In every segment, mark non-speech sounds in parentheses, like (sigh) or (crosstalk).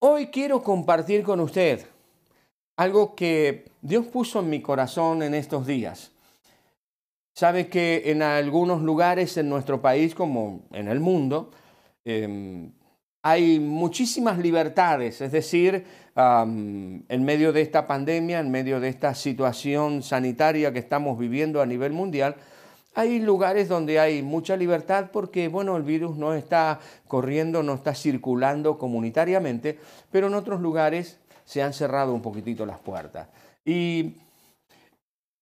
Hoy quiero compartir con usted algo que Dios puso en mi corazón en estos días. Sabe que en algunos lugares en nuestro país, como en el mundo, em, hay muchísimas libertades, es decir, en medio de esta pandemia, en medio de esta situación sanitaria que estamos viviendo a nivel mundial, hay lugares donde hay mucha libertad porque, bueno, el virus no está corriendo, no está circulando comunitariamente, pero en otros lugares se han cerrado un poquitito las puertas. Y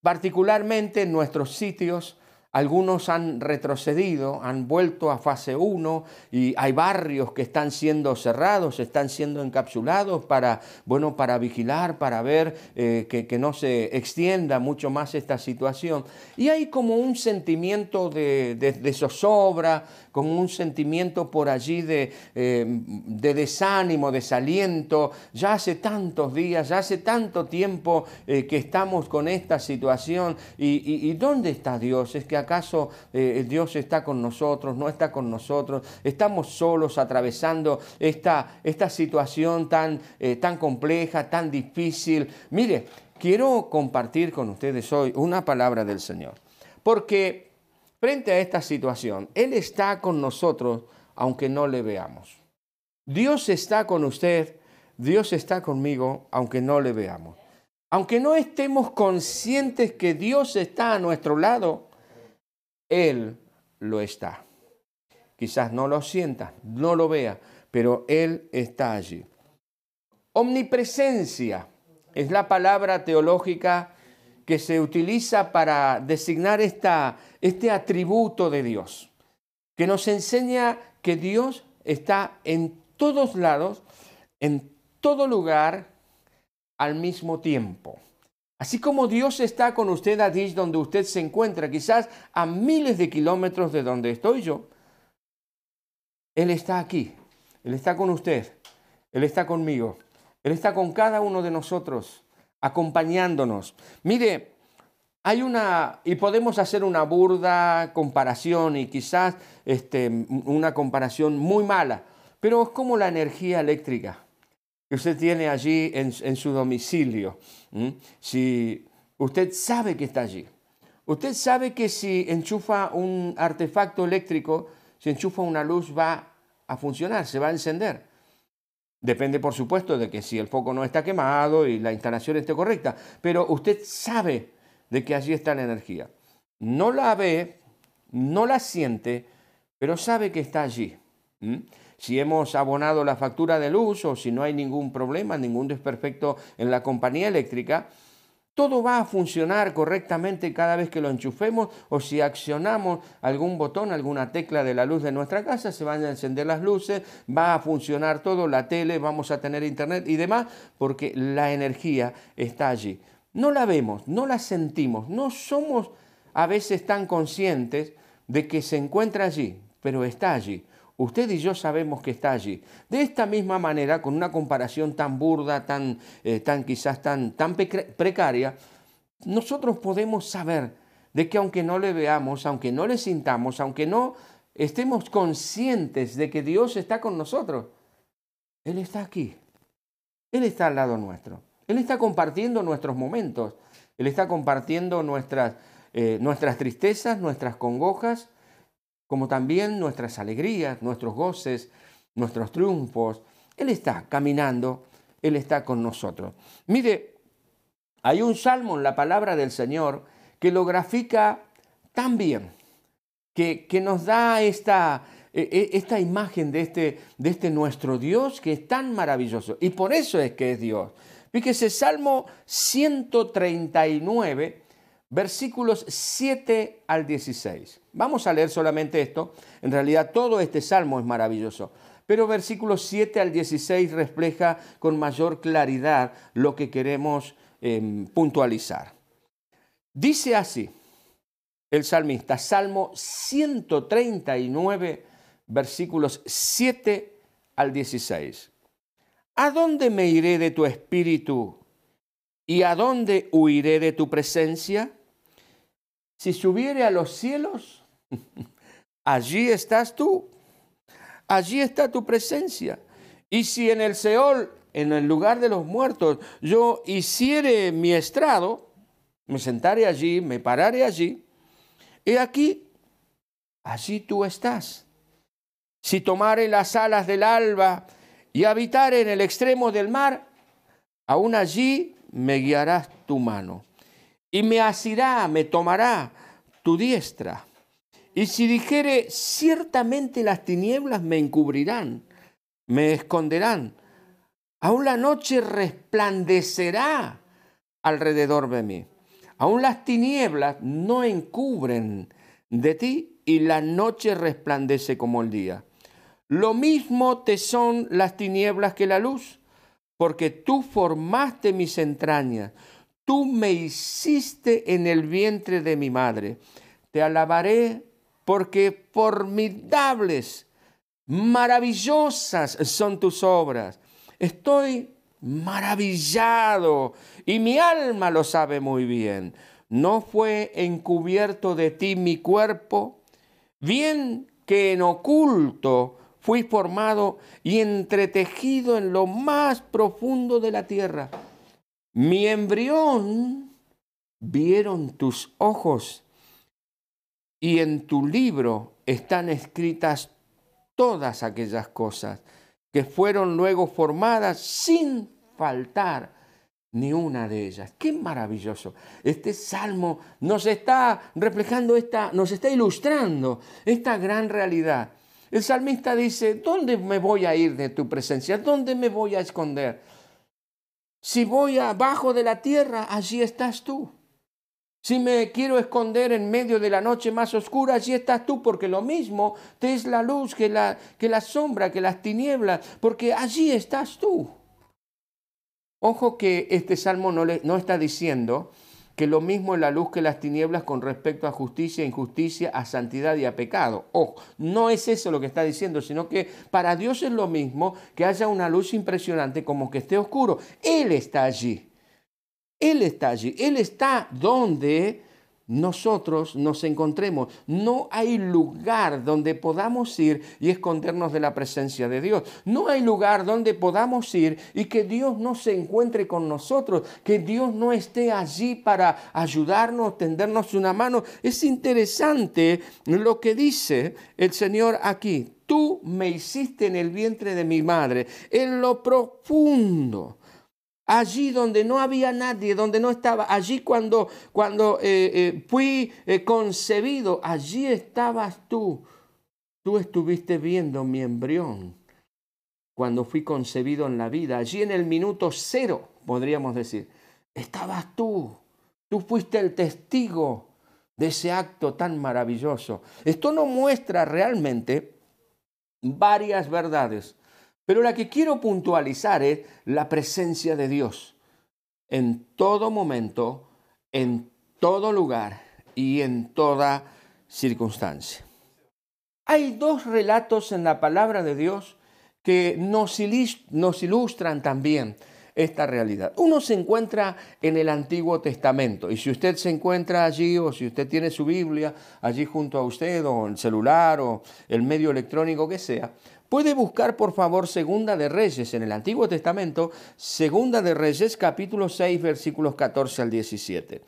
particularmente en nuestros sitios algunos han retrocedido, han vuelto a fase 1 y hay barrios que están siendo cerrados, están siendo encapsulados para, bueno, para vigilar, para ver eh, que, no se extienda mucho más esta situación. Y hay como un sentimiento de, zozobra, como un sentimiento por allí de, eh, de, desánimo, desaliento. Ya hace tantos días, ya hace tanto tiempo eh, que estamos con esta situación. ¿Y, y dónde está Dios? Es que ¿Acaso eh, Dios está con nosotros? ¿No está con nosotros? ¿Estamos solos atravesando esta, esta situación tan, eh, tan compleja, tan difícil? Mire, quiero compartir con ustedes hoy una palabra del Señor. Porque frente a esta situación, Él está con nosotros aunque no le veamos. Dios está con usted, Dios está conmigo aunque no le veamos. Aunque no estemos conscientes que Dios está a nuestro lado, él lo está. Quizás no lo sienta, no lo vea, pero Él está allí. Omnipresencia es la palabra teológica que se utiliza para designar esta, este atributo de Dios, que nos enseña que Dios está en todos lados, en todo lugar, al mismo tiempo. Así como Dios está con usted allí donde usted se encuentra, quizás a miles de kilómetros de donde estoy yo, Él está aquí, Él está con usted, Él está conmigo, Él está con cada uno de nosotros, acompañándonos. Mire, hay una, y podemos hacer una burda comparación y quizás este, una comparación muy mala, pero es como la energía eléctrica que usted tiene allí en, su domicilio, si usted sabe que está allí, usted sabe que si enchufa un artefacto eléctrico, si enchufa una luz va a funcionar, se va a encender. Depende, por supuesto, de que si el foco no está quemado y la instalación esté correcta, pero usted sabe de que allí está la energía. No la ve, no la siente, pero sabe que está allí si hemos abonado la factura de luz o si no hay ningún problema, ningún desperfecto en la compañía eléctrica, todo va a funcionar correctamente cada vez que lo enchufemos o si accionamos algún botón, alguna tecla de la luz de nuestra casa, se van a encender las luces, va a funcionar todo, la tele, vamos a tener internet y demás, porque la energía está allí. No la vemos, no la sentimos, no somos a veces tan conscientes de que se encuentra allí, pero está allí. Usted y yo sabemos que está allí. De esta misma manera, con una comparación tan burda, tan, eh, tan quizás tan, tan precaria, nosotros podemos saber de que aunque no le veamos, aunque no le sintamos, aunque no estemos conscientes de que Dios está con nosotros, Él está aquí. Él está al lado nuestro. Él está compartiendo nuestros momentos. Él está compartiendo nuestras, eh, nuestras tristezas, nuestras congojas, como también nuestras alegrías, nuestros goces, nuestros triunfos. Él está caminando, Él está con nosotros. Mire, hay un salmo en la palabra del Señor que lo grafica tan bien, que, que nos da esta, e, e, esta imagen de este, de este nuestro Dios que es tan maravilloso. Y por eso es que es Dios. Fíjese, Salmo 139 versículos 7 al 16. Vamos a leer solamente esto. En realidad todo este salmo es maravilloso. Pero versículos 7 al 16 refleja con mayor claridad lo que queremos em, puntualizar. Dice así el salmista, Salmo 139, versículos 7 al 16. ¿A dónde me iré de tu espíritu y a dónde huiré de tu presencia? Si subiere a los cielos, (laughs) allí estás tú. Allí está tu presencia. Y si en el Seol, en el lugar de los muertos, yo hiciere mi estrado, me sentaré allí, me pararé allí, y aquí, allí tú estás. Si tomare las alas del alba y habitare en el extremo del mar, aún allí me guiarás tu mano, y me asirá, me tomará tu diestra. Y si dijere, ciertamente las tinieblas me encubrirán, me esconderán, aún la noche resplandecerá alrededor de mí. Aún las tinieblas no encubren de ti y la noche resplandece como el día. Lo mismo te son las tinieblas que la luz, porque tú formaste mis entrañas, tú me hiciste en el vientre de mi madre. Te alabaré porque formidables, maravillosas son tus obras. Estoy maravillado y mi alma lo sabe muy bien. ¿No fue encubierto de ti mi cuerpo? Bien que en oculto fui formado y entretejido en lo más profundo de la tierra. Mi embrión vieron tus ojos y en tu libro están escritas todas aquellas cosas que fueron luego formadas sin faltar ni una de ellas. Qué maravilloso. Este salmo nos está reflejando esta, nos está ilustrando esta gran realidad. El salmista dice, ¿dónde me voy a ir de tu presencia? ¿Dónde me voy a esconder? Si voy abajo de la tierra, allí estás tú. Si me quiero esconder en medio de la noche más oscura, allí estás tú, porque lo mismo te es la luz que la, que la sombra, que las tinieblas, porque allí estás tú. Ojo que este salmo no, le, no está diciendo que lo mismo es la luz que las tinieblas con respecto a justicia, injusticia, a santidad y a pecado. Ojo, no es eso lo que está diciendo, sino que para Dios es lo mismo que haya una luz impresionante como que esté oscuro. Él está allí. Él está allí, Él está donde nosotros nos encontremos. No hay lugar donde podamos ir y escondernos de la presencia de Dios. No hay lugar donde podamos ir y que Dios no se encuentre con nosotros, que Dios no esté allí para ayudarnos, tendernos una mano. Es interesante lo que dice el Señor aquí. Tú me hiciste en el vientre de mi madre, en lo profundo allí donde no había nadie, donde no estaba, allí cuando, cuando eh, eh, fui eh, concebido, allí estabas tú. Tú estuviste viendo mi embrión cuando fui concebido en la vida, allí en el minuto cero, podríamos decir, estabas tú. Tú fuiste el testigo de ese acto tan maravilloso. Esto nos muestra realmente varias verdades pero la que quiero puntualizar es la presencia de Dios en todo momento, en todo lugar y en toda circunstancia. Hay dos relatos en la palabra de Dios que nos, ilustran también esta realidad. Uno se encuentra en el Antiguo Testamento y si usted se encuentra allí o si usted tiene su Biblia allí junto a usted o el celular o el medio electrónico que sea, Puede buscar, por favor, Segunda de Reyes en el Antiguo Testamento, Segunda de Reyes, capítulo 6, versículos 14 al 17.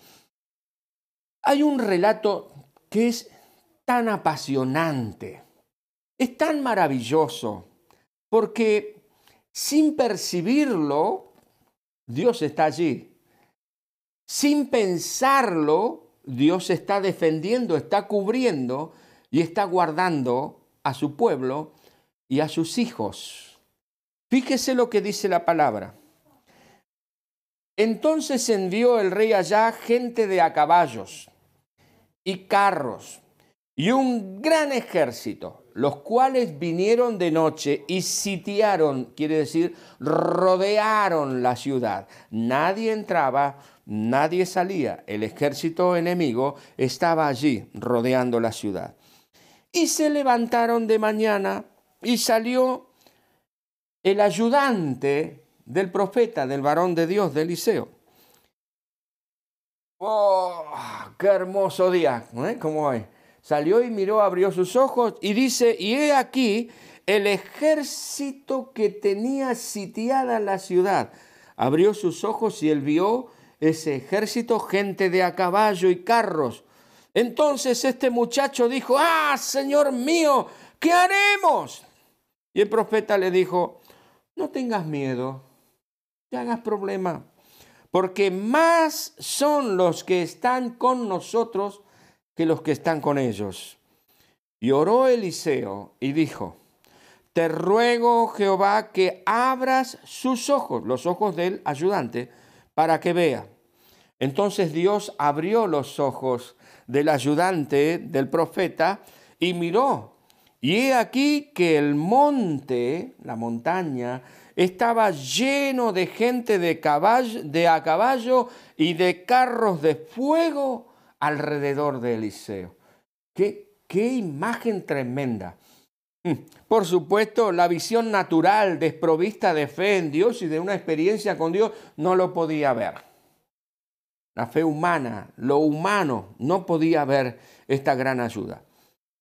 Hay un relato que es tan apasionante, es tan maravilloso, porque sin percibirlo, Dios está allí. Sin pensarlo, Dios está defendiendo, está cubriendo y está guardando a su pueblo y a sus hijos. Fíjese lo que dice la palabra. Entonces envió el rey allá gente de a caballos y carros y un gran ejército, los cuales vinieron de noche y sitiaron, quiere decir, rodearon la ciudad. Nadie entraba, nadie salía. El ejército enemigo estaba allí rodeando la ciudad. Y se levantaron de mañana y salió el ayudante del profeta, del varón de Dios, de Eliseo. ¡Oh! ¡Qué hermoso día! ¿eh? ¿Cómo? Salió y miró, abrió sus ojos y dice, y he aquí el ejército que tenía sitiada la ciudad. Abrió sus ojos y él vio ese ejército, gente de a caballo y carros. Entonces este muchacho dijo, ah, Señor mío, ¿qué haremos? Y el profeta le dijo, no tengas miedo, no hagas problema, porque más son los que están con nosotros que los que están con ellos. Y oró Eliseo y dijo, te ruego Jehová que abras sus ojos, los ojos del ayudante, para que vea. Entonces Dios abrió los ojos del ayudante del profeta y miró. Y he aquí que el monte, la montaña, estaba lleno de gente de, caballo, de a caballo y de carros de fuego alrededor de Eliseo. Qué, qué imagen tremenda. Mm. Por supuesto, la visión natural, desprovista de fe en Dios y de una experiencia con Dios, no lo podía ver la fe humana, lo humano, no podía ver esta gran ayuda.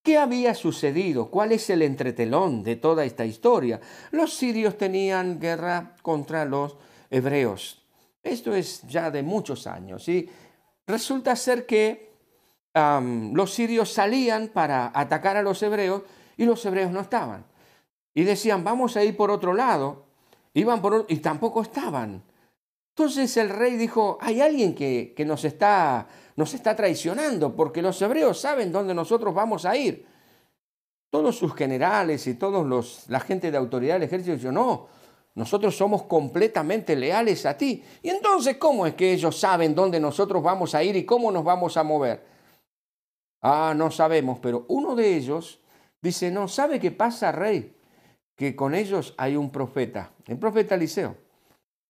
¿Qué había sucedido? ¿Cuál es el entretelón de toda esta historia? Los sirios tenían guerra contra los hebreos. Esto es ya de muchos años. Y resulta ser que los sirios salían para atacar a los hebreos y los hebreos no estaban. Y decían, vamos a ir por otro lado. Iban por y tampoco estaban. Entonces el rey dijo, hay alguien que, nos, está, nos está traicionando, porque los hebreos saben dónde nosotros vamos a ir. Todos sus generales y todos los, la gente de autoridad del ejército dijeron, no, nosotros somos completamente leales a ti. Y entonces, ¿cómo es que ellos saben dónde nosotros vamos a ir y cómo nos vamos a mover? Ah, no sabemos, pero uno de ellos dice, no, ¿sabe qué pasa, rey? Que con ellos hay un profeta, el profeta Eliseo.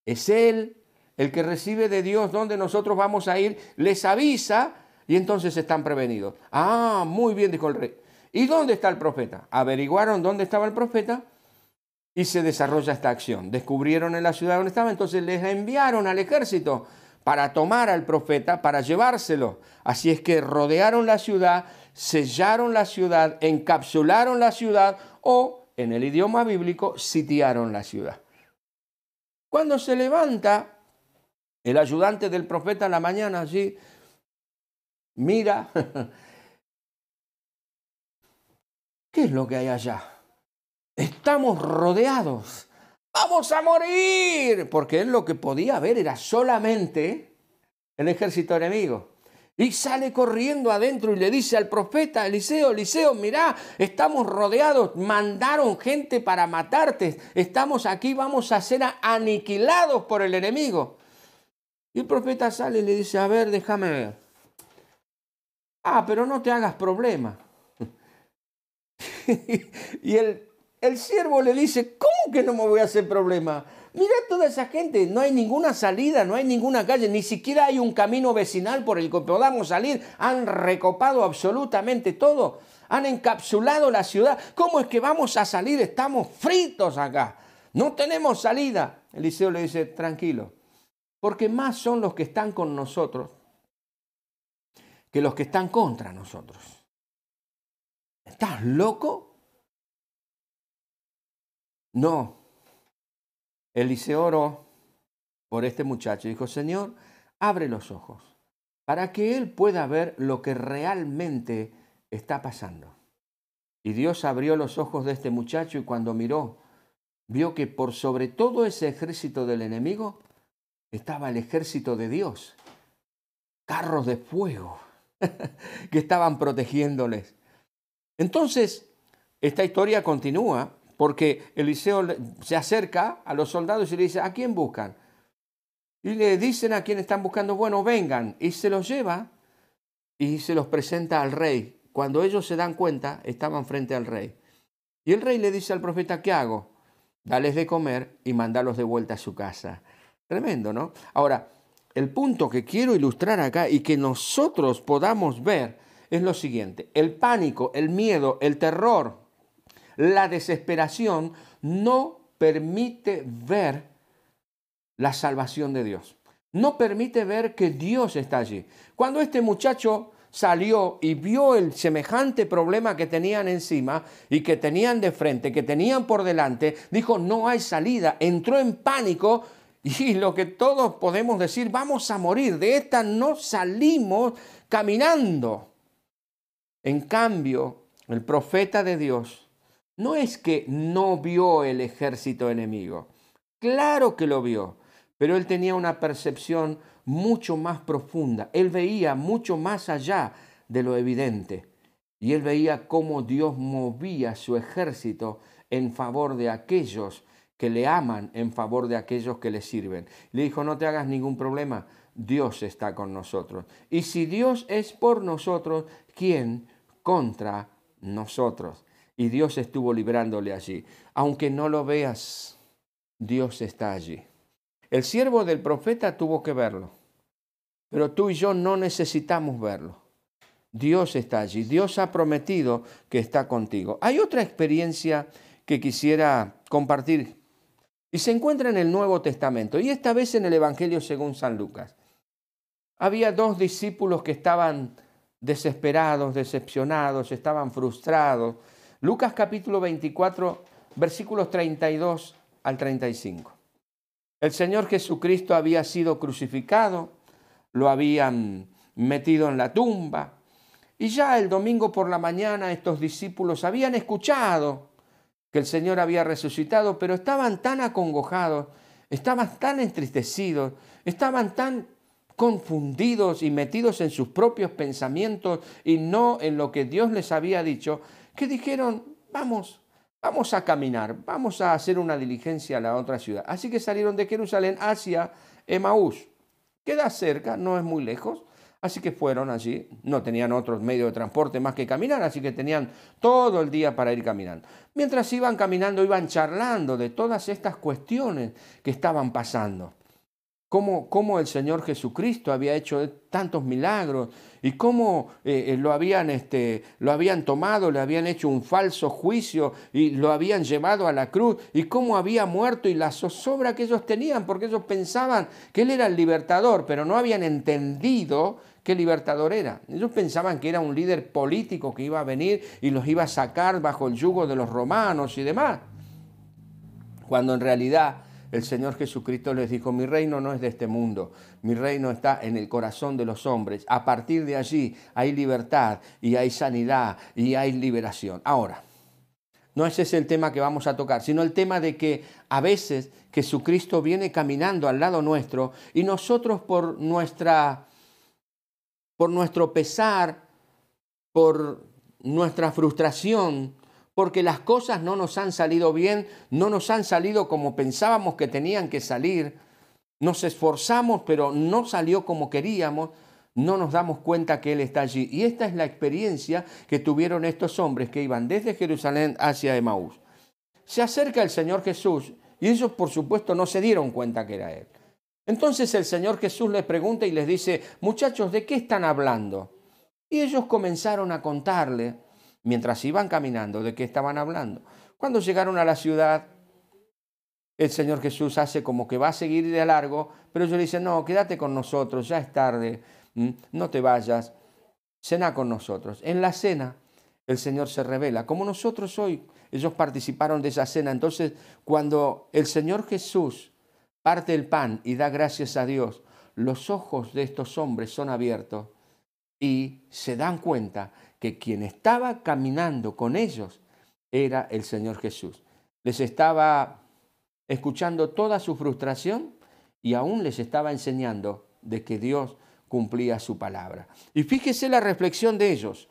Es él el que recibe de Dios dónde nosotros vamos a ir, les avisa y entonces están prevenidos. Ah, muy bien, dijo el rey. ¿Y dónde está el profeta? Averiguaron dónde estaba el profeta y se desarrolla esta acción. Descubrieron en la ciudad donde estaba, entonces les enviaron al ejército para tomar al profeta, para llevárselo. Así es que rodearon la ciudad, sellaron la ciudad, encapsularon la ciudad o, en el idioma bíblico, sitiaron la ciudad. Cuando se levanta el ayudante del profeta en la mañana allí mira, (laughs) ¿qué es lo que hay allá? Estamos rodeados, vamos a morir, porque él lo que podía ver era solamente el ejército enemigo. Y sale corriendo adentro y le dice al profeta Eliseo, Eliseo, mirá, estamos rodeados, mandaron gente para matarte, estamos aquí, vamos a ser aniquilados por el enemigo. Y el profeta sale y le dice, a ver, déjame ver. Ah, pero no te hagas problema. (laughs) y el, el siervo le dice, ¿cómo que no me voy a hacer problema? Mira toda esa gente, no hay ninguna salida, no hay ninguna calle, ni siquiera hay un camino vecinal por el que podamos salir. Han recopado absolutamente todo, han encapsulado la ciudad. ¿Cómo es que vamos a salir? Estamos fritos acá, no tenemos salida. Eliseo le dice, tranquilo, porque más son los que están con nosotros que los que están contra nosotros. ¿Estás loco? No. Eliseo oró por este muchacho y dijo, Señor, abre los ojos para que él pueda ver lo que realmente está pasando. Y Dios abrió los ojos de este muchacho y cuando miró, vio que por sobre todo ese ejército del enemigo estaba el ejército de Dios, carros de fuego (laughs) que estaban protegiéndoles. Entonces, esta historia continúa porque Eliseo se acerca a los soldados y le dice, ¿a quién buscan? Y le dicen a quién están buscando, bueno, vengan. Y se los lleva y se los presenta al rey. Cuando ellos se dan cuenta, estaban frente al rey. Y el rey le dice al profeta, ¿qué hago? Dales de comer y mandarlos de vuelta a su casa. Tremendo, ¿no? Ahora, el punto que quiero ilustrar acá y que nosotros podamos ver es lo siguiente. El pánico, el miedo, el terror, la desesperación no permite ver la salvación de Dios. No permite ver que Dios está allí. Cuando este muchacho salió y vio el semejante problema que tenían encima y que tenían de frente, que tenían por delante, dijo, no hay salida, entró en pánico y lo que todos podemos decir, vamos a morir, de esta no salimos caminando. En cambio, el profeta de Dios no es que no vio el ejército enemigo, claro que lo vio, pero él tenía una percepción mucho más profunda, él veía mucho más allá de lo evidente. Y él veía cómo Dios movía su ejército en favor de aquellos que le aman, en favor de aquellos que le sirven. Le dijo, no te hagas ningún problema, Dios está con nosotros. Y si Dios es por nosotros, ¿quién contra nosotros? Y Dios estuvo librándole allí. Aunque no lo veas, Dios está allí. El siervo del profeta tuvo que verlo, pero tú y yo no necesitamos verlo. Dios está allí. Dios ha prometido que está contigo. Hay otra experiencia que quisiera compartir y se encuentra en el Nuevo Testamento y esta vez en el Evangelio según San Lucas. Había dos discípulos que estaban desesperados, decepcionados, estaban frustrados. Lucas capítulo 24, versículos 32 al 35. El Señor Jesucristo había sido crucificado, lo habían metido en la tumba, y ya el domingo por la mañana estos discípulos habían escuchado que el Señor había resucitado, pero estaban tan acongojados, estaban tan entristecidos, estaban tan confundidos y metidos en sus propios pensamientos y no en lo que Dios les había dicho, que dijeron, vamos, vamos a caminar, vamos a hacer una diligencia a la otra ciudad. Así que salieron de Jerusalén hacia Emaús. Queda cerca, no es muy lejos. Así que fueron allí, no tenían otros medios de transporte más que caminar, así que tenían todo el día para ir caminando. Mientras iban caminando, iban charlando de todas estas cuestiones que estaban pasando cómo, el Señor Jesucristo había hecho tantos milagros y cómo eh, eh, lo, habían, este, lo habían tomado, le habían hecho un falso juicio y lo habían llevado a la cruz y cómo había muerto y la zozobra que ellos tenían, porque ellos pensaban que Él era el libertador, pero no habían entendido qué libertador era. Ellos pensaban que era un líder político que iba a venir y los iba a sacar bajo el yugo de los romanos y demás, cuando en realidad el Señor Jesucristo les dijo, mi reino no es de este mundo, mi reino está en el corazón de los hombres. A partir de allí hay libertad y hay sanidad y hay liberación. Ahora, no ese es el tema que vamos a tocar, sino el tema de que a veces Jesucristo viene caminando al lado nuestro y nosotros por nuestra por nuestro pesar, por nuestra frustración, porque las cosas no nos han salido bien, no nos han salido como pensábamos que tenían que salir, nos esforzamos pero no salió como queríamos, no nos damos cuenta que Él está allí. Y esta es la experiencia que tuvieron estos hombres que iban desde Jerusalén hacia Emaús. Se acerca el Señor Jesús y ellos por supuesto no se dieron cuenta que era Él. Entonces el Señor Jesús les pregunta y les dice, muchachos, ¿de qué están hablando? Y ellos comenzaron a contarle mientras iban caminando, ¿de qué estaban hablando? Cuando llegaron a la ciudad, el Señor Jesús hace como que va a seguir de largo, pero ellos le dicen, no, quédate con nosotros, ya es tarde, no te vayas, cena con nosotros. En la cena el Señor se revela, como nosotros hoy, ellos participaron de esa cena. Entonces, cuando el Señor Jesús parte el pan y da gracias a Dios, los ojos de estos hombres son abiertos y se dan cuenta que quien estaba caminando con ellos era el Señor Jesús. Les estaba escuchando toda su frustración y aún les estaba enseñando de que Dios cumplía su palabra. Y fíjese la reflexión de ellos.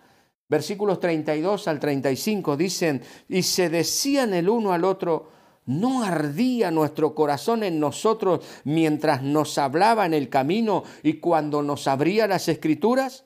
Versículos 32 al 35 dicen, y se decían el uno al otro, ¿no ardía nuestro corazón en nosotros mientras nos hablaba en el camino y cuando nos abría las escrituras?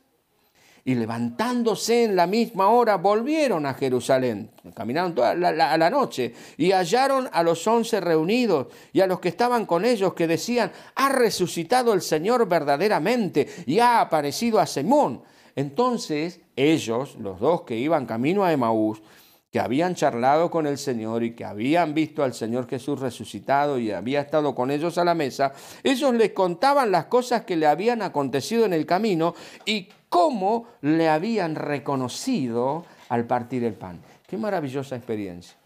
Y levantándose en la misma hora volvieron a Jerusalén. Caminaron toda la, la, noche y hallaron a los once reunidos y a los que estaban con ellos que decían, ha resucitado el Señor verdaderamente y ha aparecido a Simón. Entonces ellos, los dos que iban camino a Emaús, que habían charlado con el Señor y que habían visto al Señor Jesús resucitado y había estado con ellos a la mesa, ellos les contaban las cosas que le habían acontecido en el camino y cómo le habían reconocido al partir el pan. Qué maravillosa experiencia.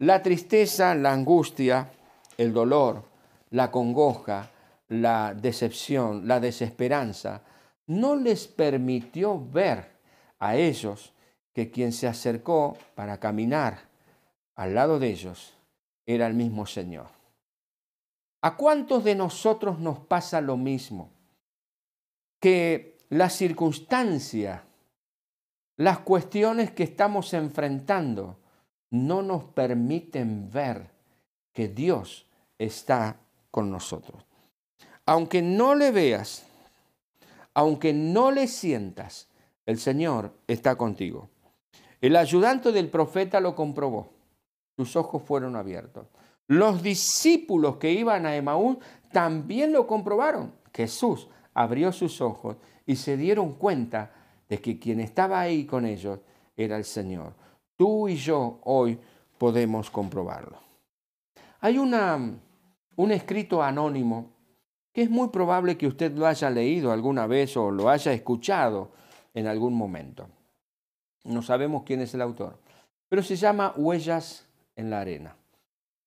La tristeza, la angustia, el dolor, la congoja, la decepción, la desesperanza, no les permitió ver a ellos que quien se acercó para caminar al lado de ellos era el mismo Señor. ¿A cuántos de nosotros nos pasa lo mismo? Que la circunstancia, las cuestiones que estamos enfrentando, no nos permiten ver que Dios está con nosotros. Aunque no le veas, aunque no le sientas, el Señor está contigo. El ayudante del profeta lo comprobó. Sus ojos fueron abiertos. Los discípulos que iban a Emaús también lo comprobaron. Jesús abrió sus ojos y se dieron cuenta de que quien estaba ahí con ellos era el Señor. Tú y yo hoy podemos comprobarlo. Hay una, un escrito anónimo que es muy probable que usted lo haya leído alguna vez o lo haya escuchado en algún momento. No sabemos quién es el autor, pero se llama Huellas en la Arena.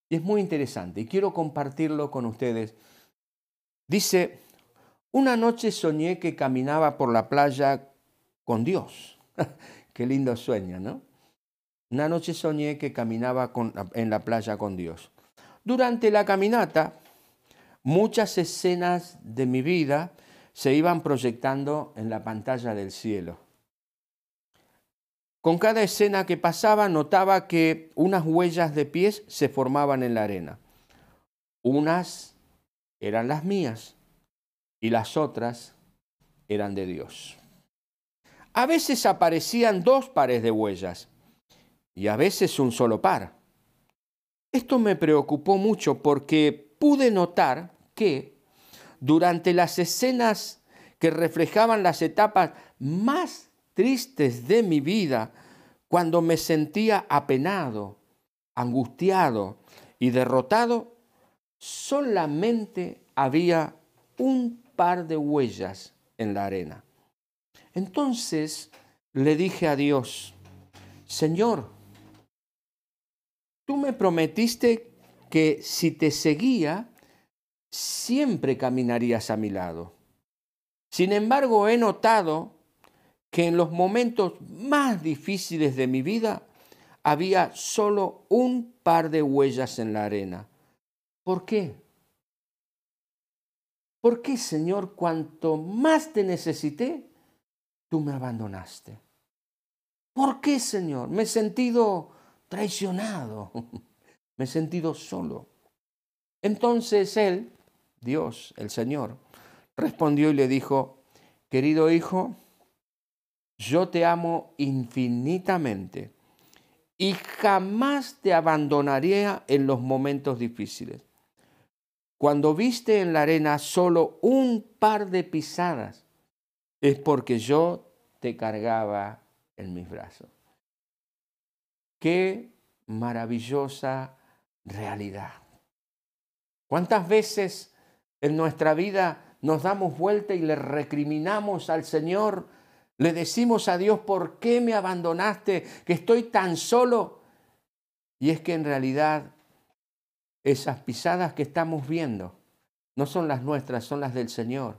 Y es muy interesante y quiero compartirlo con ustedes. Dice, una noche soñé que caminaba por la playa con Dios. (laughs) Qué lindo sueño, ¿no? Una noche soñé que caminaba en la playa con Dios. Durante la caminata, muchas escenas de mi vida se iban proyectando en la pantalla del cielo. Con cada escena que pasaba notaba que unas huellas de pies se formaban en la arena. Unas eran las mías y las otras eran de Dios. A veces aparecían dos pares de huellas y a veces un solo par. Esto me preocupó mucho porque pude notar que durante las escenas que reflejaban las etapas más tristes de mi vida, cuando me sentía apenado, angustiado y derrotado, solamente había un par de huellas en la arena. Entonces le dije a Dios, Señor, tú me prometiste que si te seguía, siempre caminarías a mi lado. Sin embargo, he notado que en los momentos más difíciles de mi vida había solo un par de huellas en la arena. ¿Por qué? ¿Por qué, Señor, cuanto más te necesité, tú me abandonaste? ¿Por qué, Señor? Me he sentido traicionado, (laughs) me he sentido solo. Entonces Él, Dios, el Señor, respondió y le dijo, querido hijo, yo te amo infinitamente y jamás te abandonaría en los momentos difíciles. Cuando viste en la arena solo un par de pisadas, es porque yo te cargaba en mis brazos. Qué maravillosa realidad. ¿Cuántas veces en nuestra vida nos damos vuelta y le recriminamos al Señor? Le decimos a Dios, ¿por qué me abandonaste? Que estoy tan solo. Y es que en realidad esas pisadas que estamos viendo no son las nuestras, son las del Señor.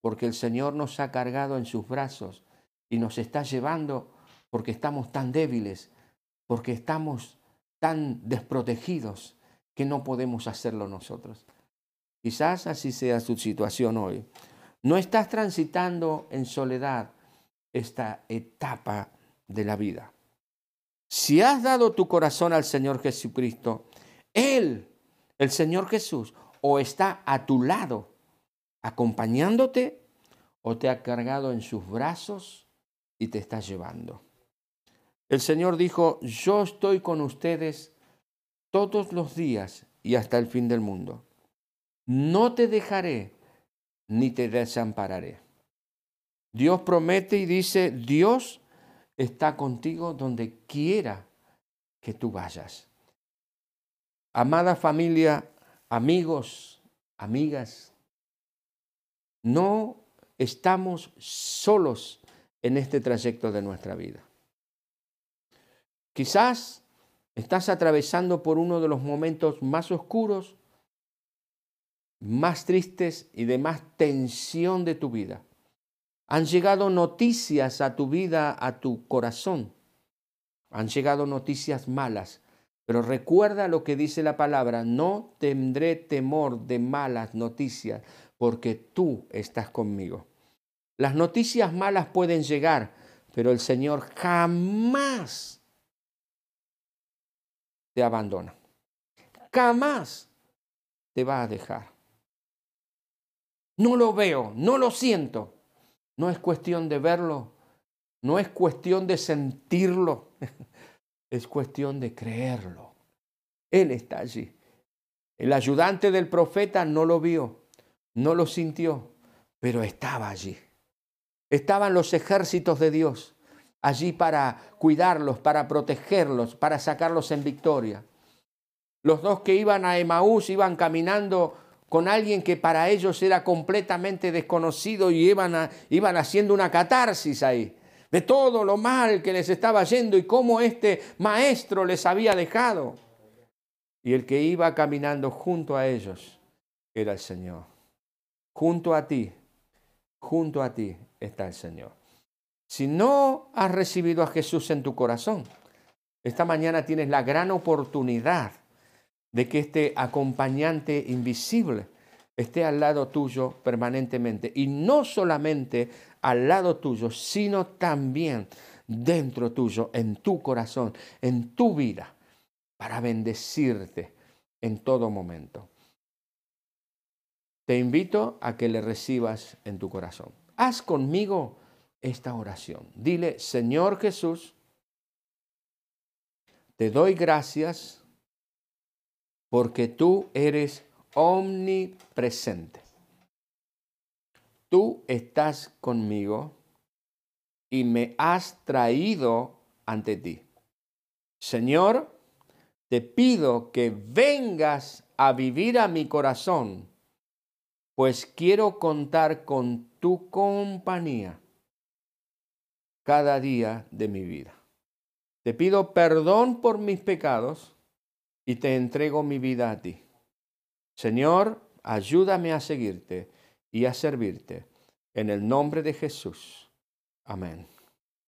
Porque el Señor nos ha cargado en sus brazos y nos está llevando porque estamos tan débiles, porque estamos tan desprotegidos que no podemos hacerlo nosotros. Quizás así sea su situación hoy. No estás transitando en soledad, esta etapa de la vida. Si has dado tu corazón al Señor Jesucristo, Él, el Señor Jesús, o está a tu lado, acompañándote, o te ha cargado en sus brazos y te está llevando. El Señor dijo, yo estoy con ustedes todos los días y hasta el fin del mundo. No te dejaré ni te desampararé. Dios promete y dice, Dios está contigo donde quiera que tú vayas. Amada familia, amigos, amigas, no estamos solos en este trayecto de nuestra vida. Quizás estás atravesando por uno de los momentos más oscuros, más tristes y de más tensión de tu vida. Han llegado noticias a tu vida, a tu corazón. Han llegado noticias malas. Pero recuerda lo que dice la palabra, no tendré temor de malas noticias, porque tú estás conmigo. Las noticias malas pueden llegar, pero el Señor jamás te abandona. Jamás te va a dejar. No lo veo, no lo siento. No es cuestión de verlo, no es cuestión de sentirlo, (laughs) es cuestión de creerlo. Él está allí. El ayudante del profeta no lo vio, no lo sintió, pero estaba allí. Estaban los ejércitos de Dios allí para cuidarlos, para protegerlos, para sacarlos en victoria. Los dos que iban a Emaús iban caminando con alguien que para ellos era completamente desconocido y iban, iban haciendo una catarsis ahí de todo lo mal que les estaba yendo y cómo este maestro les había dejado. Y el que iba caminando junto a ellos era el Señor. Junto a ti, junto a ti está el Señor. Si no has recibido a Jesús en tu corazón, esta mañana tienes la gran oportunidad de que este acompañante invisible esté al lado tuyo permanentemente. Y no solamente al lado tuyo, sino también dentro tuyo, en tu corazón, en tu vida, para bendecirte en todo momento. Te invito a que le recibas en tu corazón. Haz conmigo esta oración. Dile, Señor Jesús, te doy gracias porque tú eres omnipresente. Tú estás conmigo y me has traído ante ti. Señor, te pido que vengas a vivir a mi corazón, pues quiero contar con tu compañía cada día de mi vida. Te pido perdón por mis pecados y te entrego mi vida a ti. Señor, ayúdame a seguirte y a servirte. En el nombre de Jesús. Amén.